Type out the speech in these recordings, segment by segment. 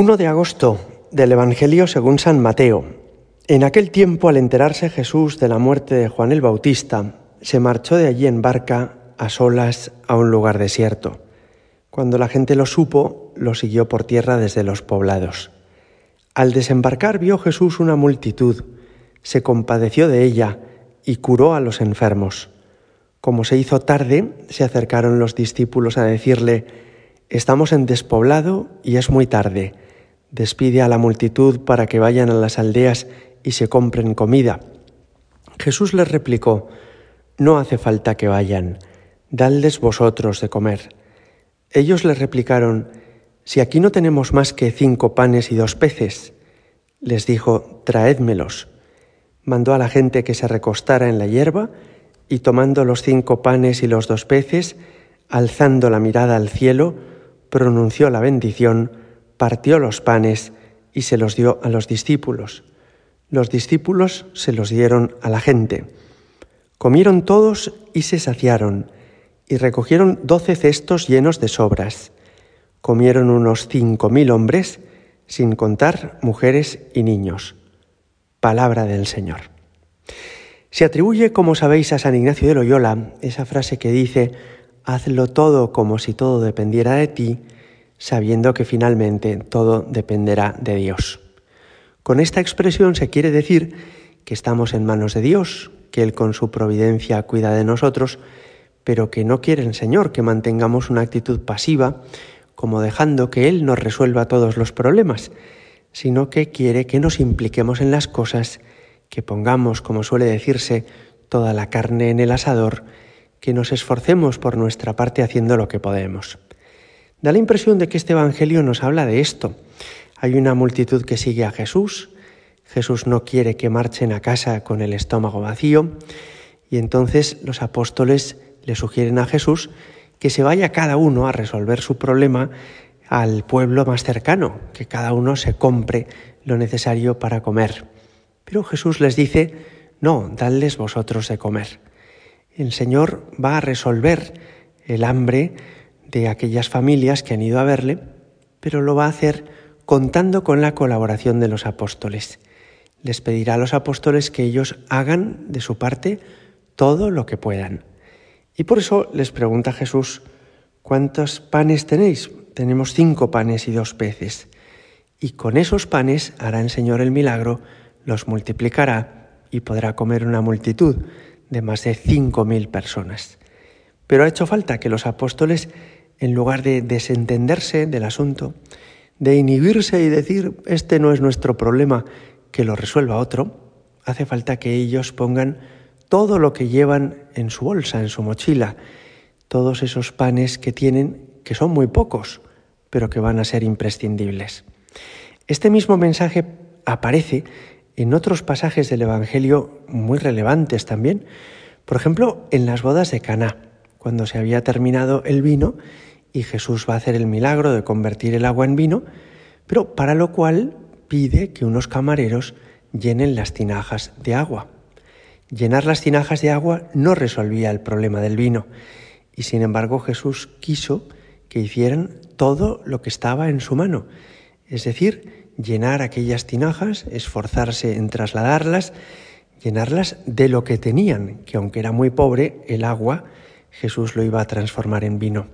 1 de agosto del Evangelio según San Mateo. En aquel tiempo, al enterarse Jesús de la muerte de Juan el Bautista, se marchó de allí en barca a solas a un lugar desierto. Cuando la gente lo supo, lo siguió por tierra desde los poblados. Al desembarcar vio Jesús una multitud, se compadeció de ella y curó a los enfermos. Como se hizo tarde, se acercaron los discípulos a decirle, Estamos en despoblado y es muy tarde. Despide a la multitud para que vayan a las aldeas y se compren comida. Jesús les replicó, No hace falta que vayan, dadles vosotros de comer. Ellos le replicaron, Si aquí no tenemos más que cinco panes y dos peces. Les dijo, Traédmelos. Mandó a la gente que se recostara en la hierba y tomando los cinco panes y los dos peces, alzando la mirada al cielo, pronunció la bendición, partió los panes y se los dio a los discípulos. Los discípulos se los dieron a la gente. Comieron todos y se saciaron, y recogieron doce cestos llenos de sobras. Comieron unos cinco mil hombres, sin contar mujeres y niños. Palabra del Señor. Se atribuye, como sabéis, a San Ignacio de Loyola esa frase que dice, hazlo todo como si todo dependiera de ti, sabiendo que finalmente todo dependerá de Dios. Con esta expresión se quiere decir que estamos en manos de Dios, que Él con su providencia cuida de nosotros, pero que no quiere el Señor que mantengamos una actitud pasiva, como dejando que Él nos resuelva todos los problemas, sino que quiere que nos impliquemos en las cosas, que pongamos, como suele decirse, toda la carne en el asador, que nos esforcemos por nuestra parte haciendo lo que podemos. Da la impresión de que este Evangelio nos habla de esto. Hay una multitud que sigue a Jesús, Jesús no quiere que marchen a casa con el estómago vacío, y entonces los apóstoles le sugieren a Jesús que se vaya cada uno a resolver su problema al pueblo más cercano, que cada uno se compre lo necesario para comer. Pero Jesús les dice, no, dadles vosotros de comer el Señor va a resolver el hambre de aquellas familias que han ido a verle, pero lo va a hacer contando con la colaboración de los apóstoles. Les pedirá a los apóstoles que ellos hagan de su parte todo lo que puedan. Y por eso les pregunta Jesús, ¿cuántos panes tenéis? Tenemos cinco panes y dos peces. Y con esos panes hará el Señor el milagro, los multiplicará y podrá comer una multitud de más de cinco mil personas. Pero ha hecho falta que los apóstoles, en lugar de desentenderse del asunto, de inhibirse y decir, este no es nuestro problema, que lo resuelva otro, hace falta que ellos pongan todo lo que llevan en su bolsa, en su mochila, todos esos panes que tienen, que son muy pocos, pero que van a ser imprescindibles. Este mismo mensaje aparece en otros pasajes del Evangelio muy relevantes también. Por ejemplo, en las bodas de Caná, cuando se había terminado el vino y Jesús va a hacer el milagro de convertir el agua en vino, pero para lo cual pide que unos camareros llenen las tinajas de agua. Llenar las tinajas de agua no resolvía el problema del vino, y sin embargo Jesús quiso que hicieran todo lo que estaba en su mano, es decir, llenar aquellas tinajas, esforzarse en trasladarlas, llenarlas de lo que tenían, que aunque era muy pobre, el agua Jesús lo iba a transformar en vino.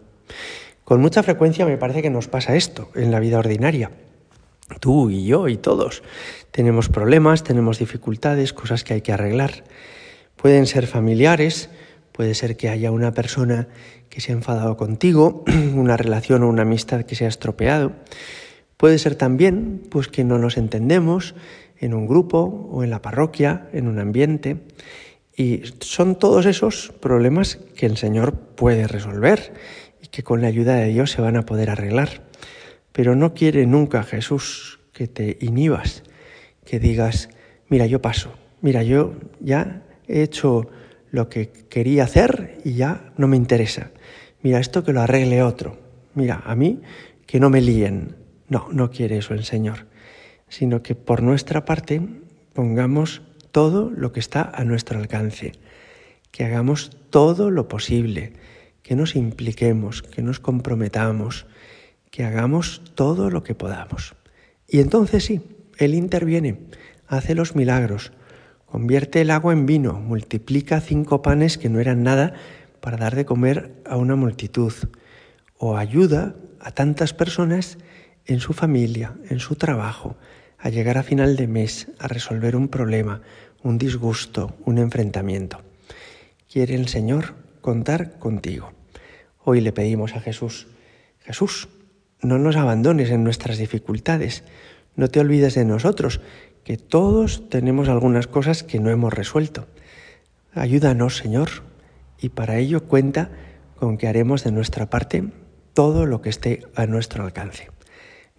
Con mucha frecuencia me parece que nos pasa esto en la vida ordinaria. Tú y yo y todos tenemos problemas, tenemos dificultades, cosas que hay que arreglar. Pueden ser familiares, puede ser que haya una persona que se ha enfadado contigo, una relación o una amistad que se ha estropeado. Puede ser también pues que no nos entendemos en un grupo o en la parroquia, en un ambiente. Y son todos esos problemas que el Señor puede resolver y que con la ayuda de Dios se van a poder arreglar. Pero no quiere nunca Jesús que te inhibas, que digas, mira, yo paso, mira, yo ya he hecho lo que quería hacer y ya no me interesa. Mira, esto que lo arregle otro. Mira, a mí que no me líen. No, no quiere eso el Señor, sino que por nuestra parte pongamos todo lo que está a nuestro alcance, que hagamos todo lo posible, que nos impliquemos, que nos comprometamos, que hagamos todo lo que podamos. Y entonces sí, Él interviene, hace los milagros, convierte el agua en vino, multiplica cinco panes que no eran nada para dar de comer a una multitud, o ayuda a tantas personas en su familia, en su trabajo, a llegar a final de mes, a resolver un problema, un disgusto, un enfrentamiento. Quiere el Señor contar contigo. Hoy le pedimos a Jesús, Jesús, no nos abandones en nuestras dificultades, no te olvides de nosotros, que todos tenemos algunas cosas que no hemos resuelto. Ayúdanos, Señor, y para ello cuenta con que haremos de nuestra parte todo lo que esté a nuestro alcance.